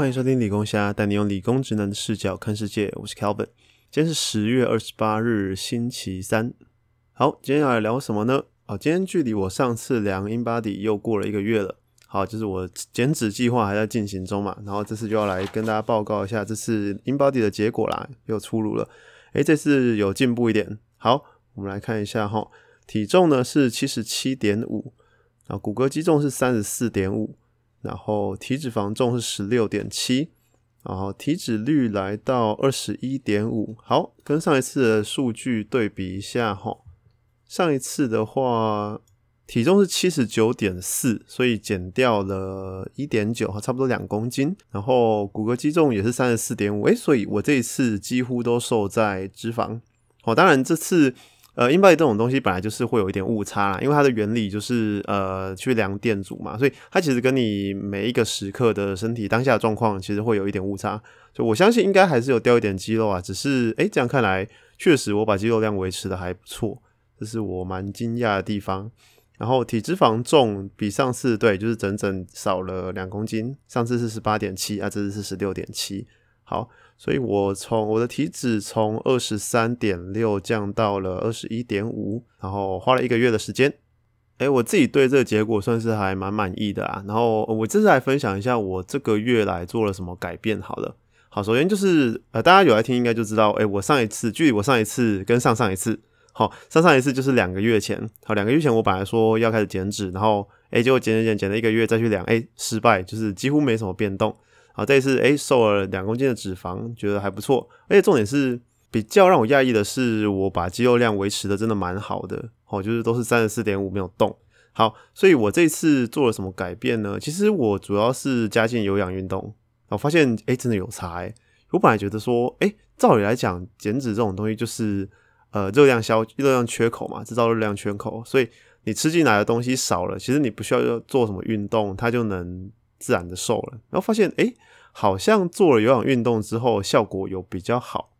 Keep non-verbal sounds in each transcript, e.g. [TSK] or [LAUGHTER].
欢迎收听理工虾，带你用理工直男的视角看世界。我是 Calvin，今天是十月二十八日，星期三。好，今天要来聊什么呢？哦，今天距离我上次量 InBody 又过了一个月了。好，就是我减脂计划还在进行中嘛，然后这次就要来跟大家报告一下这次 InBody 的结果啦，又出炉了。诶，这次有进步一点。好，我们来看一下哈，体重呢是七十七点五，啊骨骼肌重是三十四点五。然后体脂肪重是十六点七，然后体脂率来到二十一点五。好，跟上一次的数据对比一下哈。上一次的话，体重是七十九点四，所以减掉了一点九，差不多两公斤。然后骨骼肌重也是三十四点五，诶，所以我这一次几乎都瘦在脂肪。哦，当然这次。呃，英巴这种东西本来就是会有一点误差，因为它的原理就是呃去量电阻嘛，所以它其实跟你每一个时刻的身体当下状况其实会有一点误差。就我相信应该还是有掉一点肌肉啊，只是诶这样看来确实我把肌肉量维持的还不错，这是我蛮惊讶的地方。然后体脂肪重比上次对，就是整整少了两公斤，上次是十八点七啊，这次是十六点七。好。所以我从我的体脂从二十三点六降到了二十一点五，然后花了一个月的时间。哎，我自己对这个结果算是还蛮满意的啊。然后我这次来分享一下我这个月来做了什么改变。好了，好，首先就是呃，大家有来听应该就知道，哎，我上一次距离我上一次跟上上一次，好，上上一次就是两个月前。好，两个月前我本来说要开始减脂，然后哎，结果减减减减了一个月再去量，哎，失败，就是几乎没什么变动。好，这一次诶瘦了两公斤的脂肪，觉得还不错。而且重点是比较让我讶异的是，我把肌肉量维持的真的蛮好的。哦，就是都是三十四点五没有动。好，所以我这次做了什么改变呢？其实我主要是加进有氧运动。我发现诶真的有差诶。我本来觉得说，诶照理来讲，减脂这种东西就是呃热量消热量缺口嘛，制造热量缺口。所以你吃进来的东西少了，其实你不需要做什么运动，它就能。自然的瘦了，然后发现哎，好像做了有氧运动之后效果有比较好，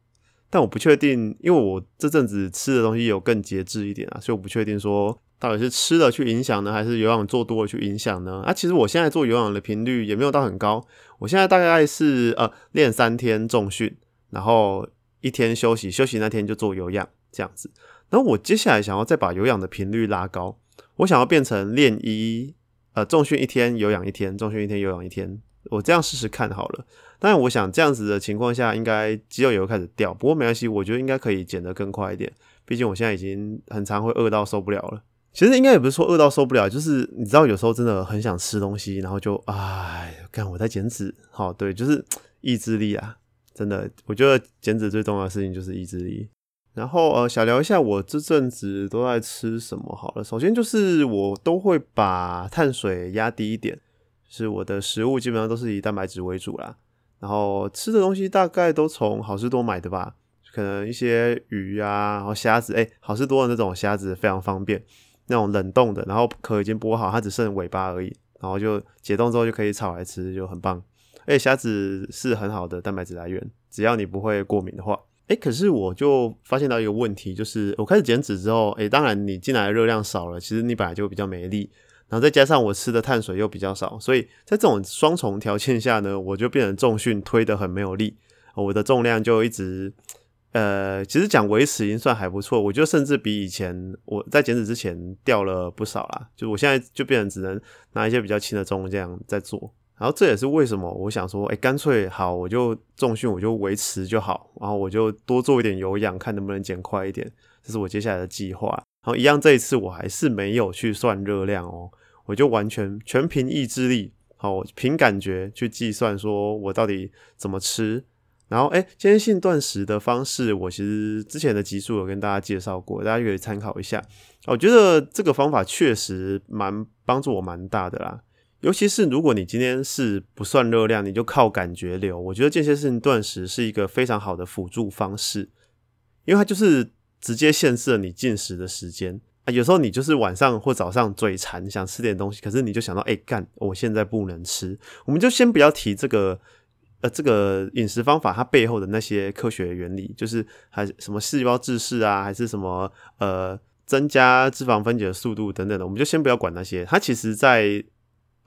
但我不确定，因为我这阵子吃的东西有更节制一点啊，所以我不确定说到底是吃了去影响呢，还是有氧做多了去影响呢？啊，其实我现在做有氧的频率也没有到很高，我现在大概是呃练三天重训，然后一天休息，休息那天就做有氧这样子。然后我接下来想要再把有氧的频率拉高，我想要变成练一。呃，重训一天，有氧一天，重训一天，有氧一天，我这样试试看好了。但，我想这样子的情况下，应该肌肉也会开始掉。不过没关系，我觉得应该可以减得更快一点。毕竟我现在已经很常会饿到受不了了。其实应该也不是说饿到受不了，就是你知道，有时候真的很想吃东西，然后就哎，看我在减脂。好，对，就是 [TSK] 意志力啊，真的，我觉得减脂最重要的事情就是意志力。然后呃，小聊一下我这阵子都在吃什么好了。首先就是我都会把碳水压低一点，是我的食物基本上都是以蛋白质为主啦。然后吃的东西大概都从好事多买的吧，可能一些鱼啊，然后虾子，哎，好事多的那种虾子非常方便，那种冷冻的，然后壳已经剥好，它只剩尾巴而已，然后就解冻之后就可以炒来吃，就很棒。哎，虾子是很好的蛋白质来源，只要你不会过敏的话。哎，可是我就发现到一个问题，就是我开始减脂之后，哎，当然你进来的热量少了，其实你本来就比较没力，然后再加上我吃的碳水又比较少，所以在这种双重条件下呢，我就变成重训推的很没有力，我的重量就一直，呃，其实讲维持已经算还不错，我觉得甚至比以前我在减脂之前掉了不少啦，就我现在就变成只能拿一些比较轻的重量在做。然后这也是为什么我想说，哎，干脆好，我就重训，我就维持就好，然后我就多做一点有氧，看能不能减快一点，这是我接下来的计划。然后一样，这一次我还是没有去算热量哦，我就完全全凭意志力，好，凭感觉去计算，说我到底怎么吃。然后，哎，间性断食的方式，我其实之前的集数有跟大家介绍过，大家可以参考一下。我觉得这个方法确实蛮帮助我蛮大的啦。尤其是如果你今天是不算热量，你就靠感觉流，我觉得间歇性断食是一个非常好的辅助方式，因为它就是直接限制了你进食的时间啊。有时候你就是晚上或早上嘴馋想吃点东西，可是你就想到，哎干，我现在不能吃。我们就先不要提这个，呃，这个饮食方法它背后的那些科学原理，就是还什么细胞自噬啊，还是什么呃增加脂肪分解的速度等等的，我们就先不要管那些。它其实在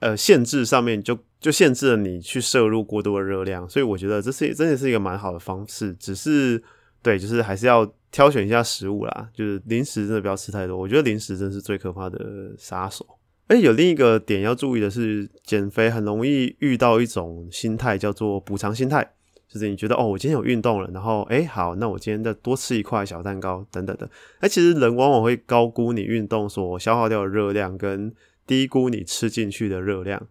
呃限制上面就就限制了你去摄入过多的热量，所以我觉得这是真的是一个蛮好的方式。只是对，就是还是要挑选一下食物啦，就是零食真的不要吃太多。我觉得零食真是最可怕的杀手。哎，有另一个点要注意的是，减肥很容易遇到一种心态，叫做补偿心态。就是你觉得哦，我今天有运动了，然后哎好，那我今天再多吃一块小蛋糕等等的。哎，其实人往往会高估你运动所消耗掉的热量，跟低估你吃进去的热量。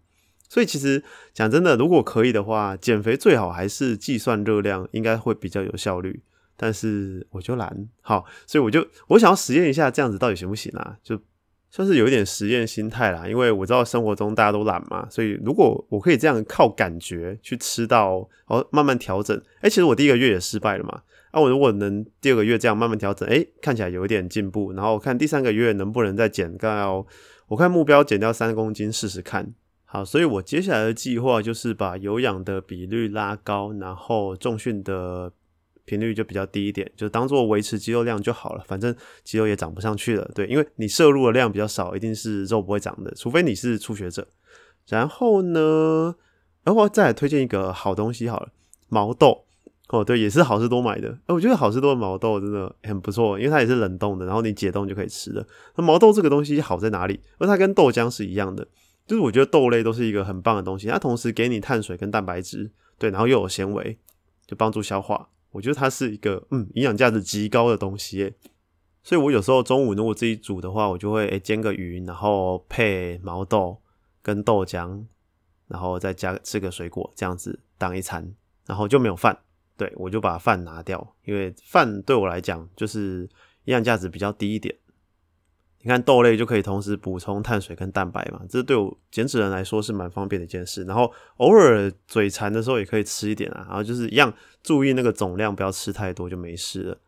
所以其实讲真的，如果可以的话，减肥最好还是计算热量，应该会比较有效率。但是我就懒，好，所以我就我想要实验一下，这样子到底行不行啊？就。算是有一点实验心态啦，因为我知道生活中大家都懒嘛，所以如果我可以这样靠感觉去吃到，哦，慢慢调整，哎，其实我第一个月也失败了嘛，啊，我如果能第二个月这样慢慢调整，哎，看起来有一点进步，然后看第三个月能不能再减掉，我看目标减掉三公斤试试看，好，所以我接下来的计划就是把有氧的比率拉高，然后重训的。频率就比较低一点，就当做维持肌肉量就好了，反正肌肉也长不上去了。对，因为你摄入的量比较少，一定是肉不会长的，除非你是初学者。然后呢，然后再来推荐一个好东西好了，毛豆哦，对，也是好事多买的。哎，我觉得好事多的毛豆真的很不错，因为它也是冷冻的，然后你解冻就可以吃了。那毛豆这个东西好在哪里？因为它跟豆浆是一样的，就是我觉得豆类都是一个很棒的东西，它同时给你碳水跟蛋白质，对，然后又有纤维，就帮助消化。我觉得它是一个嗯营养价值极高的东西，所以我有时候中午如果自己煮的话，我就会诶煎个鱼，然后配毛豆跟豆浆，然后再加吃个水果，这样子当一餐，然后就没有饭，对我就把饭拿掉，因为饭对我来讲就是营养价值比较低一点。你看豆类就可以同时补充碳水跟蛋白嘛，这对我减脂人来说是蛮方便的一件事。然后偶尔嘴馋的时候也可以吃一点啊，然后就是一样注意那个总量，不要吃太多就没事了。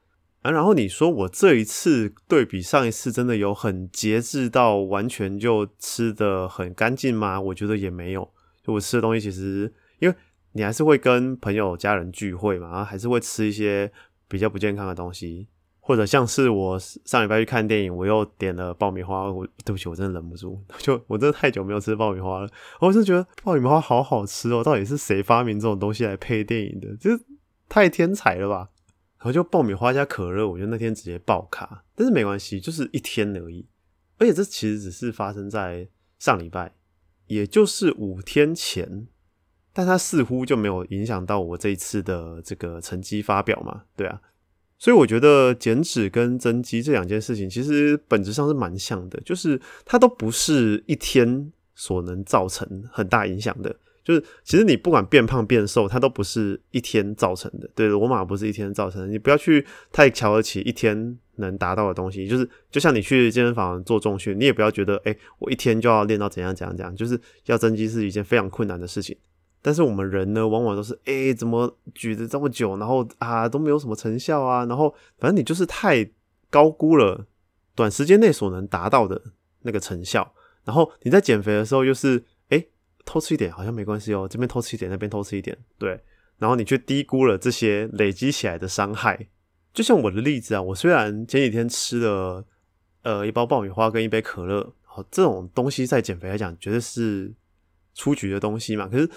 啊，然后你说我这一次对比上一次真的有很节制到完全就吃的很干净吗？我觉得也没有，就我吃的东西其实因为你还是会跟朋友家人聚会嘛，然后还是会吃一些比较不健康的东西。或者像是我上礼拜去看电影，我又点了爆米花。我对不起，我真的忍不住，就我真的太久没有吃爆米花了。我是觉得爆米花好好吃哦，到底是谁发明这种东西来配电影的？这太天才了吧！然后就爆米花加可乐，我就那天直接爆卡。但是没关系，就是一天而已。而且这其实只是发生在上礼拜，也就是五天前，但它似乎就没有影响到我这一次的这个成绩发表嘛？对啊。所以我觉得减脂跟增肌这两件事情，其实本质上是蛮像的，就是它都不是一天所能造成很大影响的。就是其实你不管变胖变瘦，它都不是一天造成的。对，罗马不是一天造成的，你不要去太瞧得起一天能达到的东西。就是就像你去健身房做重训，你也不要觉得，哎，我一天就要练到怎样怎样怎样，就是要增肌是一件非常困难的事情。但是我们人呢，往往都是哎，怎么举的这么久，然后啊都没有什么成效啊，然后反正你就是太高估了短时间内所能达到的那个成效，然后你在减肥的时候又是哎偷吃一点好像没关系哦，这边偷吃一点，那边偷吃一点，对，然后你却低估了这些累积起来的伤害。就像我的例子啊，我虽然前几天吃了呃一包爆米花跟一杯可乐，好这种东西在减肥来讲绝对是出局的东西嘛，可是。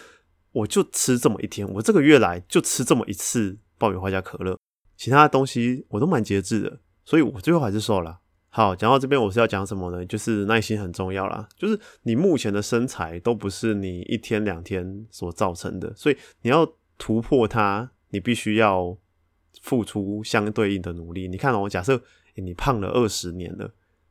我就吃这么一天，我这个月来就吃这么一次爆米花加可乐，其他的东西我都蛮节制的，所以我最后还是瘦了。好，讲到这边我是要讲什么呢？就是耐心很重要啦。就是你目前的身材都不是你一天两天所造成的，所以你要突破它，你必须要付出相对应的努力。你看哦，假设你胖了二十年了，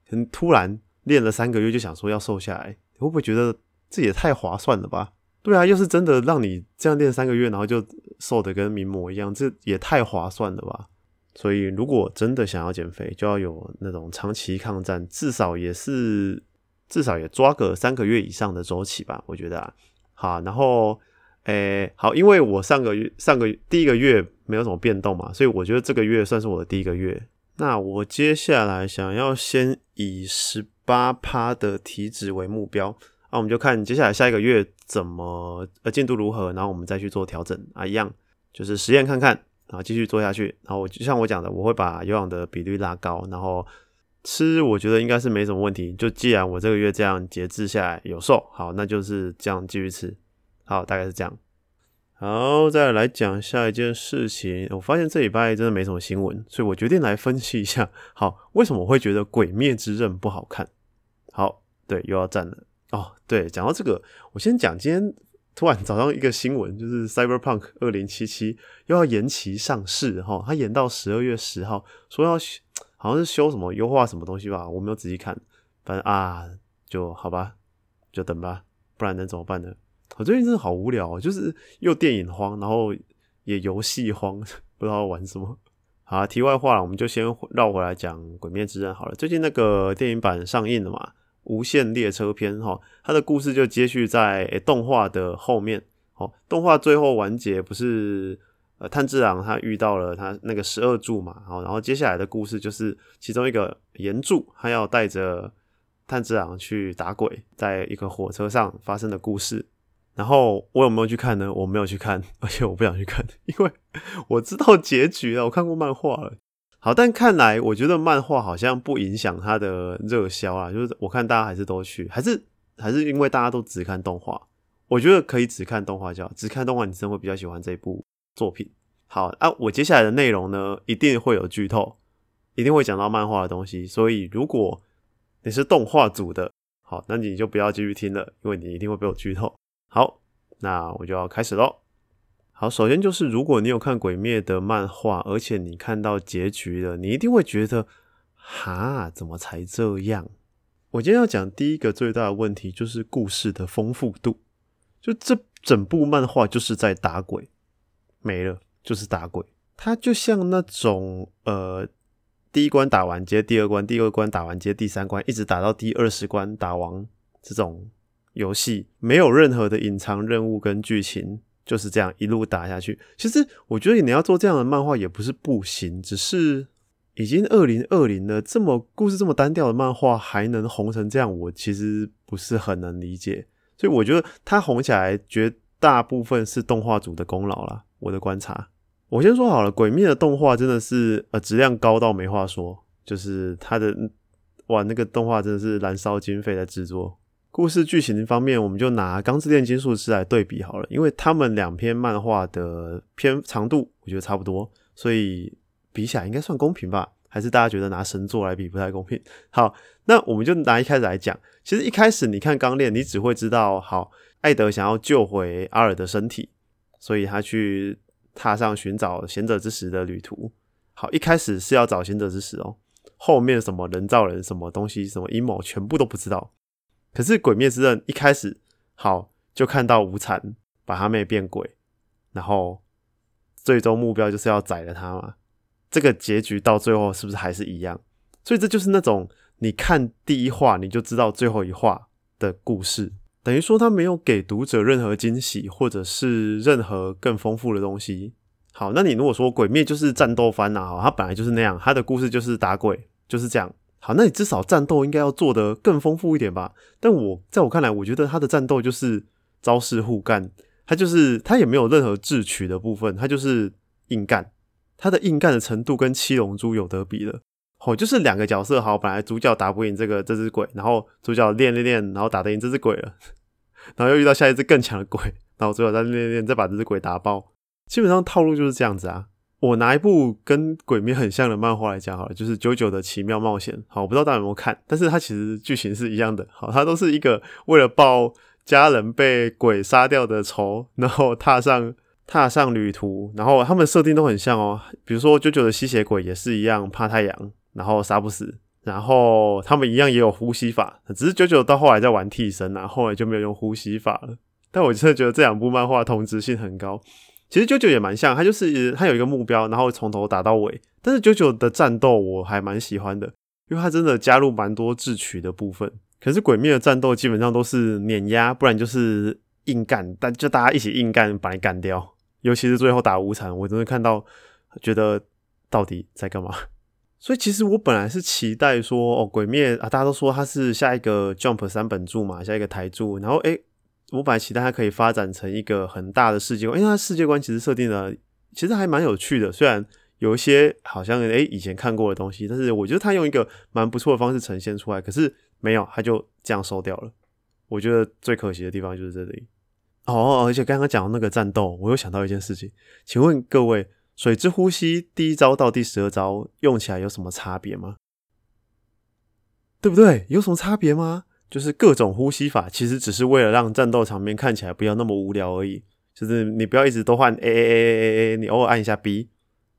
可能突然练了三个月就想说要瘦下来，你会不会觉得这也太划算了吧？对啊，又是真的让你这样练三个月，然后就瘦的跟名模一样，这也太划算了吧！所以如果真的想要减肥，就要有那种长期抗战，至少也是至少也抓个三个月以上的周期吧。我觉得啊，好，然后诶，好，因为我上个月上个第一个月没有什么变动嘛，所以我觉得这个月算是我的第一个月。那我接下来想要先以十八趴的体脂为目标。那我们就看接下来下一个月怎么呃进度如何，然后我们再去做调整啊，一样就是实验看看，然后继续做下去。然后我就像我讲的，我会把有氧的比率拉高，然后吃我觉得应该是没什么问题。就既然我这个月这样节制下来有瘦，好，那就是这样继续吃。好，大概是这样。好，再来讲下一件事情。我发现这礼拜真的没什么新闻，所以我决定来分析一下。好，为什么我会觉得《鬼灭之刃》不好看？好，对，又要站了。哦，对，讲到这个，我先讲今天突然早上一个新闻，就是《Cyberpunk 二零七七》又要延期上市哈，它延到十二月十号，说要好像是修什么优化什么东西吧，我没有仔细看，反正啊，就好吧，就等吧，不然能怎么办呢？我最近真的好无聊，就是又电影荒，然后也游戏荒，[LAUGHS] 不知道玩什么。好，题外话，我们就先绕回来讲《鬼灭之刃》好了。最近那个电影版上映了嘛，《无限列车篇》哈，它的故事就接续在动画的后面。哦，动画最后完结不是呃炭治郎他遇到了他那个十二柱嘛，好，然后接下来的故事就是其中一个岩柱，他要带着炭治郎去打鬼，在一个火车上发生的故事。然后我有没有去看呢？我没有去看，[LAUGHS] 而且我不想去看，因为我知道结局了。我看过漫画了。好，但看来我觉得漫画好像不影响它的热销啊。就是我看大家还是都去，还是还是因为大家都只看动画。我觉得可以只看动画，叫只看动画，你真会比较喜欢这部作品。好啊，我接下来的内容呢，一定会有剧透，一定会讲到漫画的东西。所以如果你是动画组的，好，那你就不要继续听了，因为你一定会被我剧透。好，那我就要开始喽。好，首先就是如果你有看《鬼灭》的漫画，而且你看到结局了，你一定会觉得，哈，怎么才这样？我今天要讲第一个最大的问题就是故事的丰富度。就这整部漫画就是在打鬼，没了就是打鬼。它就像那种呃，第一关打完接第二关，第二关打完接第三关，一直打到第二十关打完这种。游戏没有任何的隐藏任务跟剧情，就是这样一路打下去。其实我觉得你要做这样的漫画也不是不行，只是已经二零二零了，这么故事这么单调的漫画还能红成这样，我其实不是很能理解。所以我觉得它红起来绝大部分是动画组的功劳啦。我的观察，我先说好了，《鬼灭》的动画真的是呃质量高到没话说，就是它的哇那个动画真的是燃烧经费在制作。故事剧情方面，我们就拿《钢之炼金术师》来对比好了，因为他们两篇漫画的篇长度我觉得差不多，所以比起来应该算公平吧？还是大家觉得拿神作来比不太公平？好，那我们就拿一开始来讲。其实一开始你看《钢炼》，你只会知道，好，艾德想要救回阿尔的身体，所以他去踏上寻找贤者之石的旅途。好，一开始是要找贤者之石哦，后面什么人造人、什么东西、什么阴谋，全部都不知道。可是《鬼灭之刃》一开始好就看到无惨把他妹变鬼，然后最终目标就是要宰了他嘛。这个结局到最后是不是还是一样？所以这就是那种你看第一话你就知道最后一话的故事，等于说他没有给读者任何惊喜，或者是任何更丰富的东西。好，那你如果说《鬼灭》就是战斗番呐，它本来就是那样，它的故事就是打鬼，就是这样。好，那你至少战斗应该要做得更丰富一点吧？但我在我看来，我觉得他的战斗就是招式互干，他就是他也没有任何智取的部分，他就是硬干，他的硬干的程度跟七龙珠有得比的。哦，就是两个角色好，本来主角打不赢这个这只鬼，然后主角练练练，然后打得赢这只鬼了，[LAUGHS] 然后又遇到下一只更强的鬼，然后主角再练练练，再把这只鬼打爆，基本上套路就是这样子啊。我拿一部跟《鬼灭》很像的漫画来讲好了，就是《九九的奇妙冒险》。好，我不知道大家有没有看，但是它其实剧情是一样的。好，它都是一个为了报家人被鬼杀掉的仇，然后踏上踏上旅途。然后他们设定都很像哦，比如说九九的吸血鬼也是一样怕太阳，然后杀不死。然后他们一样也有呼吸法，只是九九到后来在玩替身啊，后来就没有用呼吸法了。但我真的觉得这两部漫画同质性很高。其实九九也蛮像，他就是他有一个目标，然后从头打到尾。但是九九的战斗我还蛮喜欢的，因为他真的加入蛮多智取的部分。可是鬼灭的战斗基本上都是碾压，不然就是硬干，但就大家一起硬干把你干掉。尤其是最后打无惨，我真的看到觉得到底在干嘛。[LAUGHS] 所以其实我本来是期待说，哦，鬼灭啊，大家都说他是下一个 Jump 三本柱嘛，下一个台柱，然后诶。我本来期待它可以发展成一个很大的世界观，因为它世界观其实设定的其实还蛮有趣的，虽然有一些好像诶以前看过的东西，但是我觉得他用一个蛮不错的方式呈现出来，可是没有，他就这样收掉了。我觉得最可惜的地方就是这里。哦，而且刚刚讲的那个战斗，我又想到一件事情，请问各位，水之呼吸第一招到第十二招用起来有什么差别吗？对不对？有什么差别吗？就是各种呼吸法，其实只是为了让战斗场面看起来不要那么无聊而已。就是你不要一直都换 A A A A A 你偶尔按一下 B，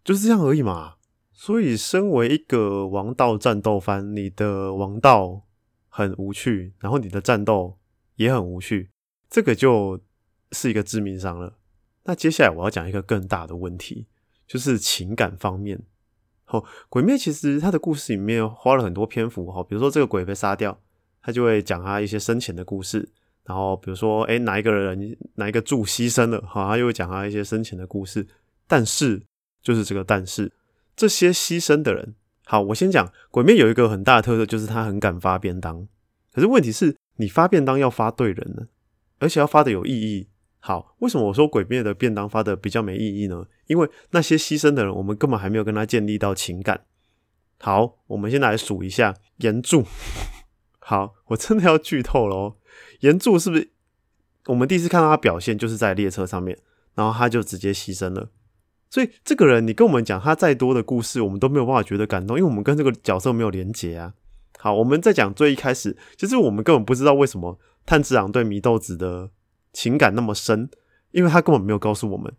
就是这样而已嘛。所以，身为一个王道战斗番，你的王道很无趣，然后你的战斗也很无趣，这个就是一个致命伤了。那接下来我要讲一个更大的问题，就是情感方面。哦，鬼灭其实他的故事里面花了很多篇幅哈，比如说这个鬼被杀掉，他就会讲他一些生前的故事，然后比如说哎哪一个人哪一个柱牺牲了，好，他又会讲他一些生前的故事。但是就是这个但是这些牺牲的人，好，我先讲鬼灭有一个很大的特色，就是他很敢发便当。可是问题是，你发便当要发对人呢，而且要发的有意义。好，为什么我说鬼灭的便当发的比较没意义呢？因为那些牺牲的人，我们根本还没有跟他建立到情感。好，我们先来数一下岩柱。好，我真的要剧透了哦。岩柱是不是我们第一次看到他表现就是在列车上面，然后他就直接牺牲了？所以这个人，你跟我们讲他再多的故事，我们都没有办法觉得感动，因为我们跟这个角色没有连结啊。好，我们在讲最一开始，就是我们根本不知道为什么炭治郎对祢豆子的。情感那么深，因为他根本没有告诉我们。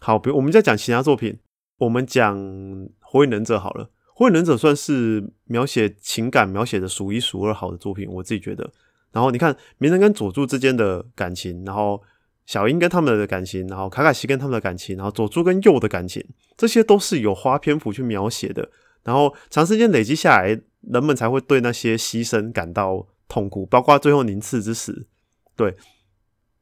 好，比如我们在讲其他作品，我们讲《火影忍者》好了，《火影忍者》算是描写情感描写的数一数二好的作品，我自己觉得。然后你看鸣人跟佐助之间的感情，然后小樱跟他们的感情，然后卡卡西跟他们的感情，然后佐助跟鼬的感情，这些都是有花篇幅去描写的。然后长时间累积下来，人们才会对那些牺牲感到痛苦，包括最后宁次之死，对。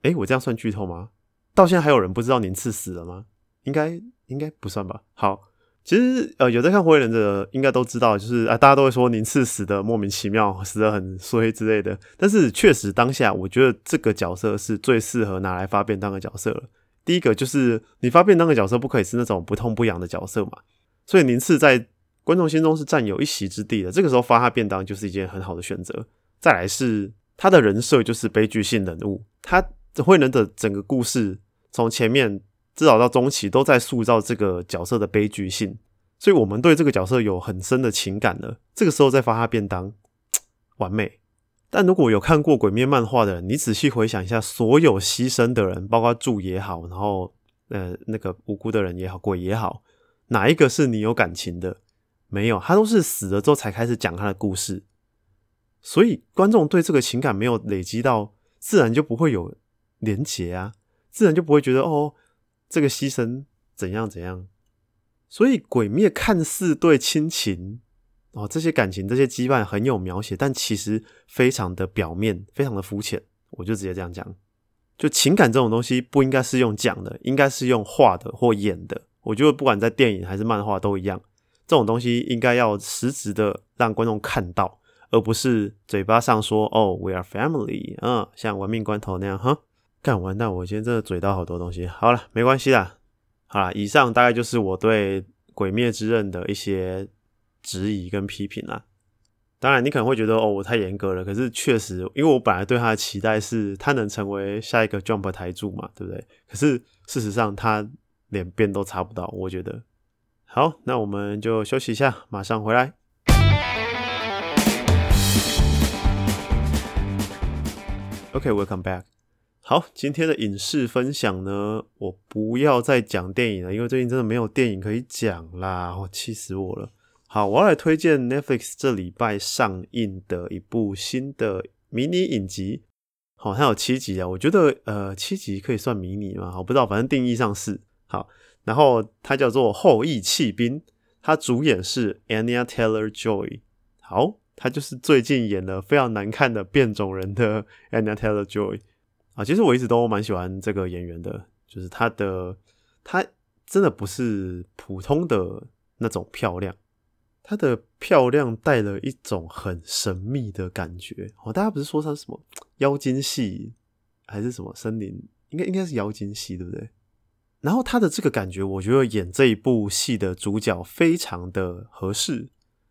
哎，我这样算剧透吗？到现在还有人不知道宁次死了吗？应该应该不算吧。好，其实呃，有在看《火影忍者》应该都知道，就是啊，大家都会说宁次死的莫名其妙，死的很衰之类的。但是确实当下，我觉得这个角色是最适合拿来发便当的角色了。第一个就是你发便当的角色不可以是那种不痛不痒的角色嘛，所以宁次在观众心中是占有一席之地的。这个时候发他便当就是一件很好的选择。再来是他的人设就是悲剧性人物，他。这会人的整个故事，从前面至少到中期，都在塑造这个角色的悲剧性，所以我们对这个角色有很深的情感了。这个时候再发他便当，[TSK] 完美。但如果有看过《鬼灭》漫画的人，你仔细回想一下，所有牺牲的人，包括柱也好，然后呃那个无辜的人也好，鬼也好，哪一个是你有感情的？没有，他都是死了之后才开始讲他的故事，所以观众对这个情感没有累积到，自然就不会有。连结啊，自然就不会觉得哦，这个牺牲怎样怎样。所以鬼灭看似对亲情哦这些感情这些羁绊很有描写，但其实非常的表面，非常的肤浅。我就直接这样讲，就情感这种东西不应该是用讲的，应该是用画的或演的。我觉得不管在电影还是漫画都一样，这种东西应该要实质的让观众看到，而不是嘴巴上说哦，we are family，嗯，像玩命关头那样，哈。干完蛋！我今天真的嘴到好多东西。好了，没关系啦。好了，以上大概就是我对《鬼灭之刃》的一些质疑跟批评啦。当然，你可能会觉得哦，我太严格了。可是确实，因为我本来对他的期待是他能成为下一个 Jump 台柱嘛，对不对？可是事实上，他连边都插不到。我觉得好，那我们就休息一下，马上回来。OK，welcome back。好，今天的影视分享呢，我不要再讲电影了，因为最近真的没有电影可以讲啦，我气死我了。好，我要来推荐 Netflix 这礼拜上映的一部新的迷你影集。好，它有七集啊，我觉得呃七集可以算迷你吗？我不知道，反正定义上是好。然后它叫做《后羿弃兵》，它主演是 Anya Taylor Joy。好，它就是最近演的非常难看的变种人的 Anya Taylor Joy。啊，其实我一直都蛮喜欢这个演员的，就是他的，他真的不是普通的那种漂亮，他的漂亮带了一种很神秘的感觉。哦，大家不是说他什么妖精系还是什么森林？应该应该是妖精系，对不对？然后他的这个感觉，我觉得演这一部戏的主角非常的合适。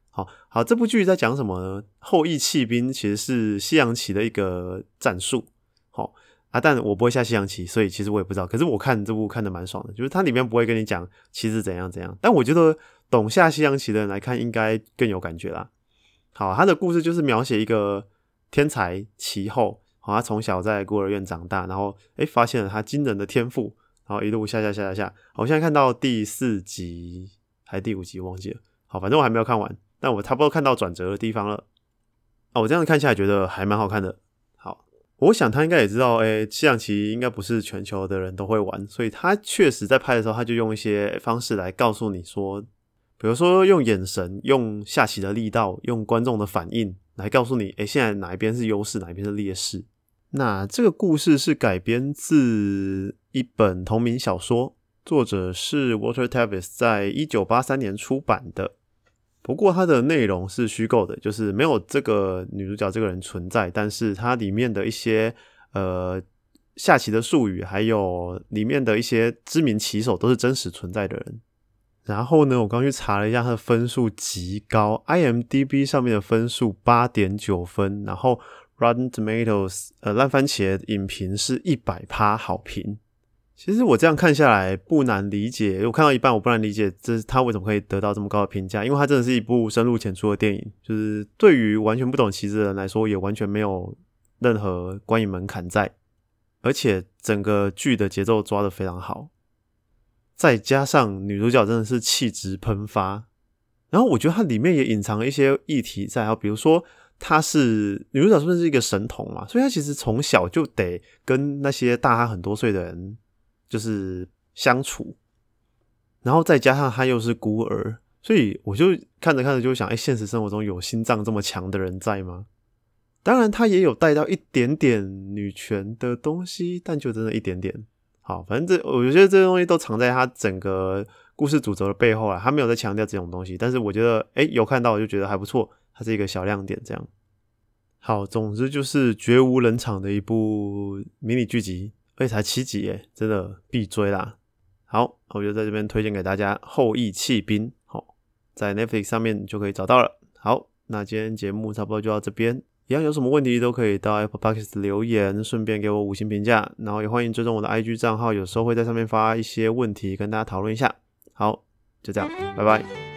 好好，这部剧在讲什么呢？后羿弃兵其实是西洋棋的一个战术。好啊，但我不会下西洋棋，所以其实我也不知道。可是我看这部看的蛮爽的，就是它里面不会跟你讲棋子怎样怎样，但我觉得懂下西洋棋的人来看，应该更有感觉啦。好，他的故事就是描写一个天才棋后，好，他从小在孤儿院长大，然后诶发现了他惊人的天赋，然后一路下下下下下。我现在看到第四集还是第五集，忘记了。好，反正我还没有看完。但我差不多看到转折的地方了啊！我这样看下来觉得还蛮好看的。我想他应该也知道，哎，西洋棋应该不是全球的人都会玩，所以他确实在拍的时候，他就用一些方式来告诉你说，比如说用眼神、用下棋的力道、用观众的反应来告诉你，哎，现在哪一边是优势，哪一边是劣势。那这个故事是改编自一本同名小说，作者是 Walter Tavis，在一九八三年出版的。不过它的内容是虚构的，就是没有这个女主角这个人存在，但是它里面的一些呃下棋的术语，还有里面的一些知名棋手都是真实存在的人。然后呢，我刚去查了一下，它的分数极高，IMDB 上面的分数八点九分，然后 Rotten Tomatoes 呃烂番茄影评是一百趴好评。其实我这样看下来不难理解，我看到一半我不难理解，这是他为什么可以得到这么高的评价，因为他真的是一部深入浅出的电影，就是对于完全不懂棋子的人来说，也完全没有任何观影门槛在，而且整个剧的节奏抓的非常好，再加上女主角真的是气质喷发，然后我觉得它里面也隐藏了一些议题在，啊，比如说她是女主角，算是一个神童嘛，所以她其实从小就得跟那些大她很多岁的人。就是相处，然后再加上他又是孤儿，所以我就看着看着就想，哎，现实生活中有心脏这么强的人在吗？当然，他也有带到一点点女权的东西，但就真的一点点。好，反正这我觉得这些东西都藏在他整个故事主轴的背后啊，他没有在强调这种东西，但是我觉得，哎，有看到我就觉得还不错，它是一个小亮点。这样，好，总之就是绝无人场的一部迷你剧集。这才七集耶，真的必追啦！好，我就在这边推荐给大家《后羿弃兵》，好，在 Netflix 上面就可以找到了。好，那今天节目差不多就到这边，一样有什么问题都可以到 Apple Podcast 留言，顺便给我五星评价，然后也欢迎追踪我的 IG 账号，有时候会在上面发一些问题跟大家讨论一下。好，就这样，拜拜。